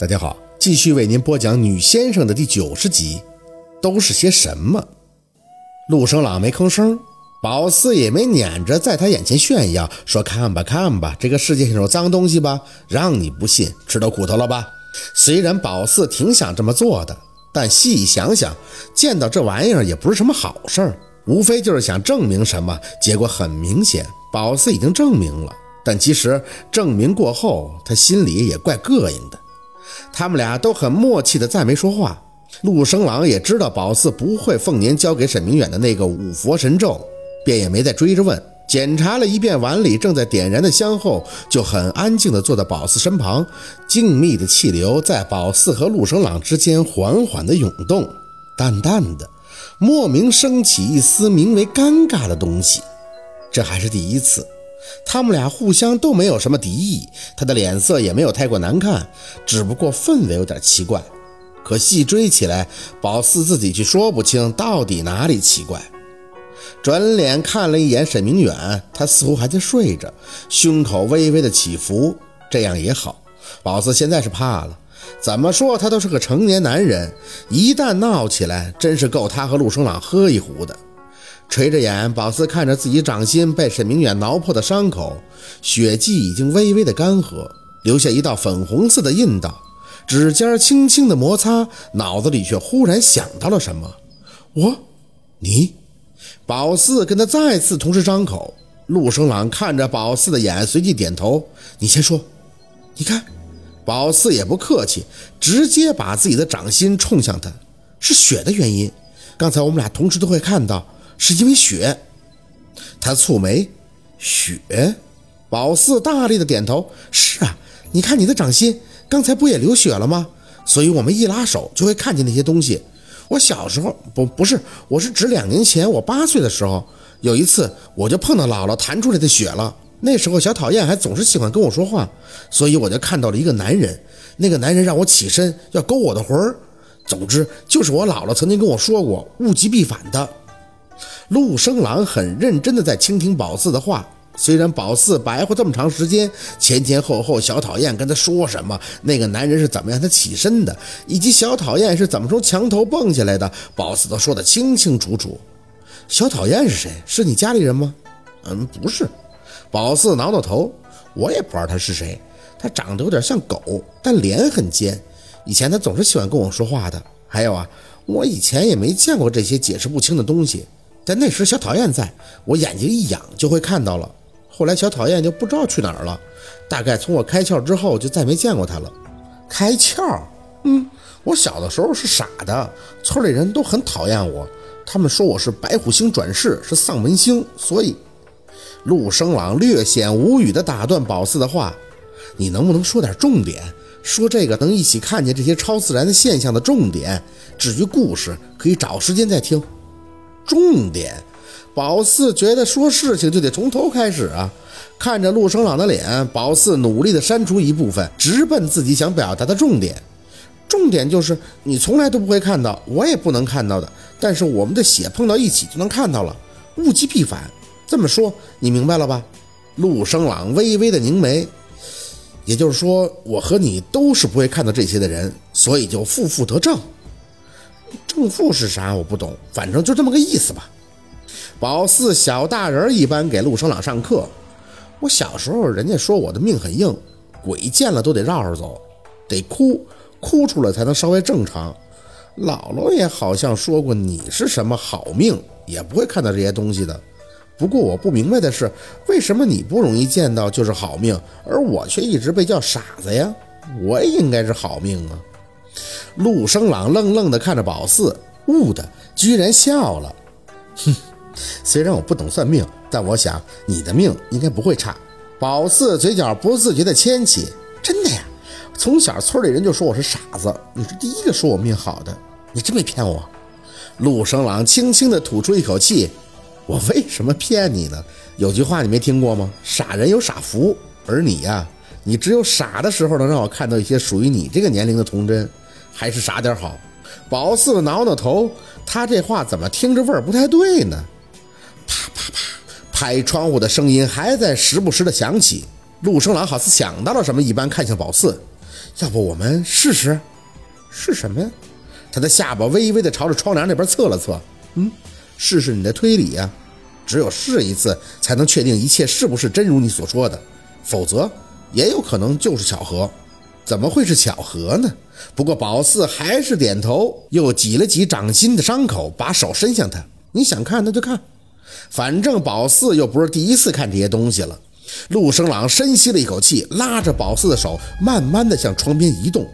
大家好，继续为您播讲《女先生》的第九十集，都是些什么？陆生朗没吭声，宝四也没撵着在他眼前炫耀，说：“看吧，看吧，这个世界上有脏东西吧？让你不信，吃到苦头了吧？”虽然宝四挺想这么做的，但细想想，见到这玩意儿也不是什么好事儿，无非就是想证明什么。结果很明显，宝四已经证明了，但其实证明过后，他心里也怪膈应的。他们俩都很默契的再没说话。陆生郎也知道宝四不会凤年交给沈明远的那个五佛神咒，便也没再追着问。检查了一遍碗里正在点燃的香后，就很安静地坐在宝四身旁。静谧的气流在宝四和陆生朗之间缓缓地涌动，淡淡的，莫名升起一丝名为尴尬的东西。这还是第一次。他们俩互相都没有什么敌意，他的脸色也没有太过难看，只不过氛围有点奇怪。可细追起来，宝四自己却说不清到底哪里奇怪。转脸看了一眼沈明远，他似乎还在睡着，胸口微微的起伏。这样也好，宝四现在是怕了。怎么说他都是个成年男人，一旦闹起来，真是够他和陆生朗喝一壶的。垂着眼，宝四看着自己掌心被沈明远挠破的伤口，血迹已经微微的干涸，留下一道粉红色的印道。指尖轻轻的摩擦，脑子里却忽然想到了什么。我，你，宝四跟他再次同时张口。陆生朗看着宝四的眼，随即点头。你先说。你看，宝四也不客气，直接把自己的掌心冲向他。是血的原因。刚才我们俩同时都会看到。是因为血，他蹙眉，血。宝四大力的点头，是啊，你看你的掌心，刚才不也流血了吗？所以我们一拉手就会看见那些东西。我小时候不不是，我是指两年前我八岁的时候，有一次我就碰到姥姥弹出来的血了。那时候小讨厌还总是喜欢跟我说话，所以我就看到了一个男人，那个男人让我起身要勾我的魂儿。总之就是我姥姥曾经跟我说过，物极必反的。陆生郎很认真地在倾听宝四的话，虽然宝四白活这么长时间，前前后后小讨厌跟他说什么，那个男人是怎么让他起身的，以及小讨厌是怎么从墙头蹦下来的，宝四都说得清清楚楚。小讨厌是谁？是你家里人吗？嗯，不是。宝四挠挠头，我也不知道他是谁。他长得有点像狗，但脸很尖。以前他总是喜欢跟我说话的。还有啊，我以前也没见过这些解释不清的东西。但那时小讨厌在我眼睛一仰就会看到了，后来小讨厌就不知道去哪儿了，大概从我开窍之后就再没见过他了。开窍？嗯，我小的时候是傻的，村里人都很讨厌我，他们说我是白虎星转世，是丧门星，所以陆生朗略显无语地打断宝四的话：“你能不能说点重点？说这个能一起看见这些超自然的现象的重点。至于故事，可以找时间再听。”重点，宝四觉得说事情就得从头开始啊！看着陆生朗的脸，宝四努力地删除一部分，直奔自己想表达的重点。重点就是你从来都不会看到，我也不能看到的，但是我们的血碰到一起就能看到了，物极必反。这么说你明白了吧？陆生朗微微的凝眉，也就是说，我和你都是不会看到这些的人，所以就负负得正。正负是啥？我不懂，反正就这么个意思吧。宝四小大人一般给陆生朗上课。我小时候，人家说我的命很硬，鬼见了都得绕着走，得哭，哭出来才能稍微正常。姥姥也好像说过，你是什么好命，也不会看到这些东西的。不过我不明白的是，为什么你不容易见到就是好命，而我却一直被叫傻子呀？我也应该是好命啊。陆生朗愣愣地看着宝四，悟的居然笑了。哼，虽然我不懂算命，但我想你的命应该不会差。宝四嘴角不自觉地牵起，真的呀？从小村里人就说我是傻子，你是第一个说我命好的，你真没骗我。陆生朗轻轻地吐出一口气，我为什么骗你呢？有句话你没听过吗？傻人有傻福，而你呀，你只有傻的时候能让我看到一些属于你这个年龄的童真。还是傻点好。宝四挠挠头，他这话怎么听着味儿不太对呢？啪啪啪，拍窗户的声音还在时不时的响起。陆生郎好似想到了什么一般，看向宝四，要不我们试试？是什么呀？他的下巴微微的朝着窗帘那边侧了侧。嗯，试试你的推理呀。只有试一次，才能确定一切是不是真如你所说的，否则也有可能就是巧合。怎么会是巧合呢？不过宝四还是点头，又挤了挤掌心的伤口，把手伸向他。你想看那就看，反正宝四又不是第一次看这些东西了。陆生朗深吸了一口气，拉着宝四的手，慢慢的向窗边移动。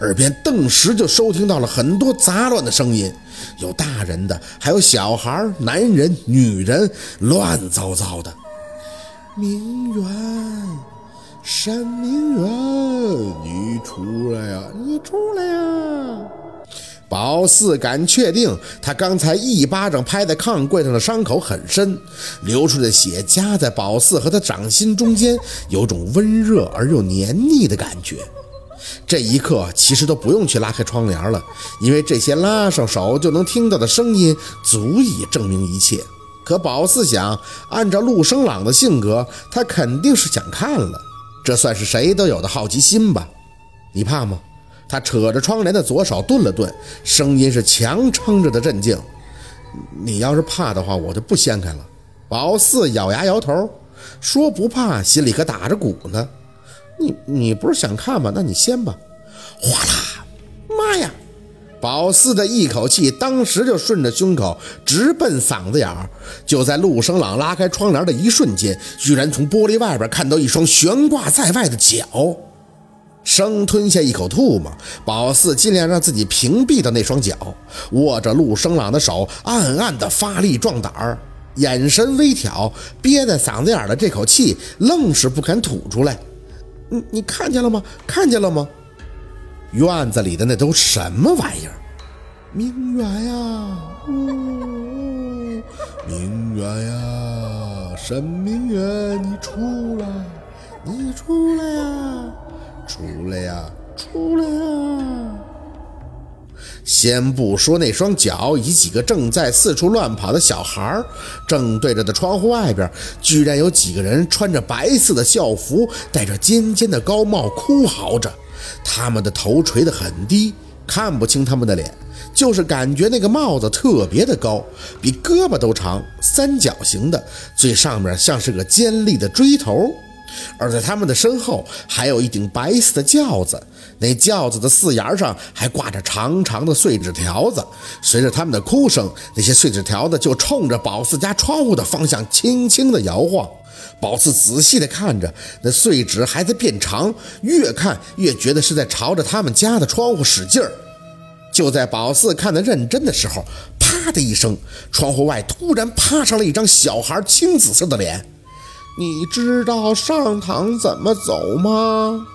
耳边顿时就收听到了很多杂乱的声音，有大人的，还有小孩、男人、女人，乱糟糟的。明媛，山明远，你出来呀！你出来呀！宝四敢确定，他刚才一巴掌拍在炕柜上的伤口很深，流出的血夹在宝四和他掌心中间，有种温热而又黏腻的感觉。这一刻，其实都不用去拉开窗帘了，因为这些拉上手就能听到的声音足以证明一切。可宝四想，按照陆生朗的性格，他肯定是想看了，这算是谁都有的好奇心吧？你怕吗？他扯着窗帘的左手顿了顿，声音是强撑着的镇静。你要是怕的话，我就不掀开了。宝四咬牙摇头，说不怕，心里可打着鼓呢。你你不是想看吗？那你掀吧。哗啦，宝四的一口气当时就顺着胸口直奔嗓子眼儿。就在陆生朗拉开窗帘的一瞬间，居然从玻璃外边看到一双悬挂在外的脚。生吞下一口唾沫，宝四尽量让自己屏蔽的那双脚，握着陆生朗的手，暗暗的发力壮胆儿，眼神微挑，憋在嗓子眼的这口气愣是不肯吐出来。你你看见了吗？看见了吗？院子里的那都什么玩意儿？明远呀，呜呜明远呀，沈明远，你出来，你出来呀，出来呀，出来呀！先不说那双脚以及几个正在四处乱跑的小孩正对着的窗户外边，居然有几个人穿着白色的校服，戴着尖尖的高帽，哭嚎着。他们的头垂得很低，看不清他们的脸，就是感觉那个帽子特别的高，比胳膊都长，三角形的，最上面像是个尖利的锥头。而在他们的身后，还有一顶白色的轿子，那轿子的四沿上还挂着长长的碎纸条子。随着他们的哭声，那些碎纸条子就冲着宝四家窗户的方向轻轻地摇晃。宝四仔细地看着，那碎纸还在变长，越看越觉得是在朝着他们家的窗户使劲儿。就在宝四看得认真的时候，啪的一声，窗户外突然趴上了一张小孩青紫色的脸。你知道上堂怎么走吗？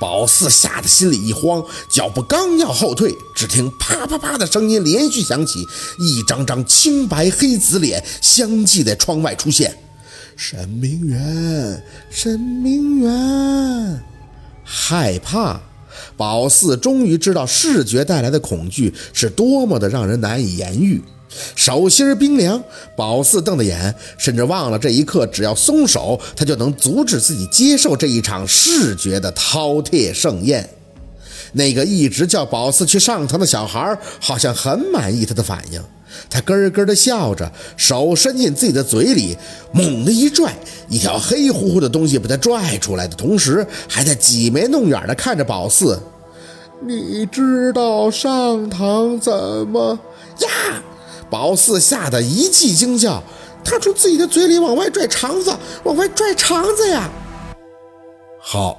宝四吓得心里一慌，脚步刚要后退，只听啪啪啪的声音连续响起，一张张青白黑紫脸相继在窗外出现。沈明远，沈明远，害怕。宝四终于知道视觉带来的恐惧是多么的让人难以言喻。手心冰凉，宝四瞪着眼，甚至忘了这一刻，只要松手，他就能阻止自己接受这一场视觉的饕餮盛宴。那个一直叫宝四去上堂的小孩，好像很满意他的反应，他咯咯的笑着，手伸进自己的嘴里，猛地一拽，一条黑乎乎的东西被他拽出来的同时，还在挤眉弄眼的看着宝四。你知道上堂怎么呀？宝四吓得一记惊叫，他从自己的嘴里往外拽肠子，往外拽肠子呀！好，